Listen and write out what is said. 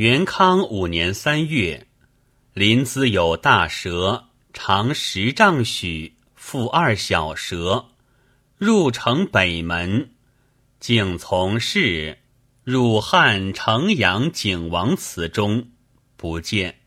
元康五年三月，临淄有大蛇，长十丈许，负二小蛇，入城北门，竟从事入汉城阳景王祠中，不见。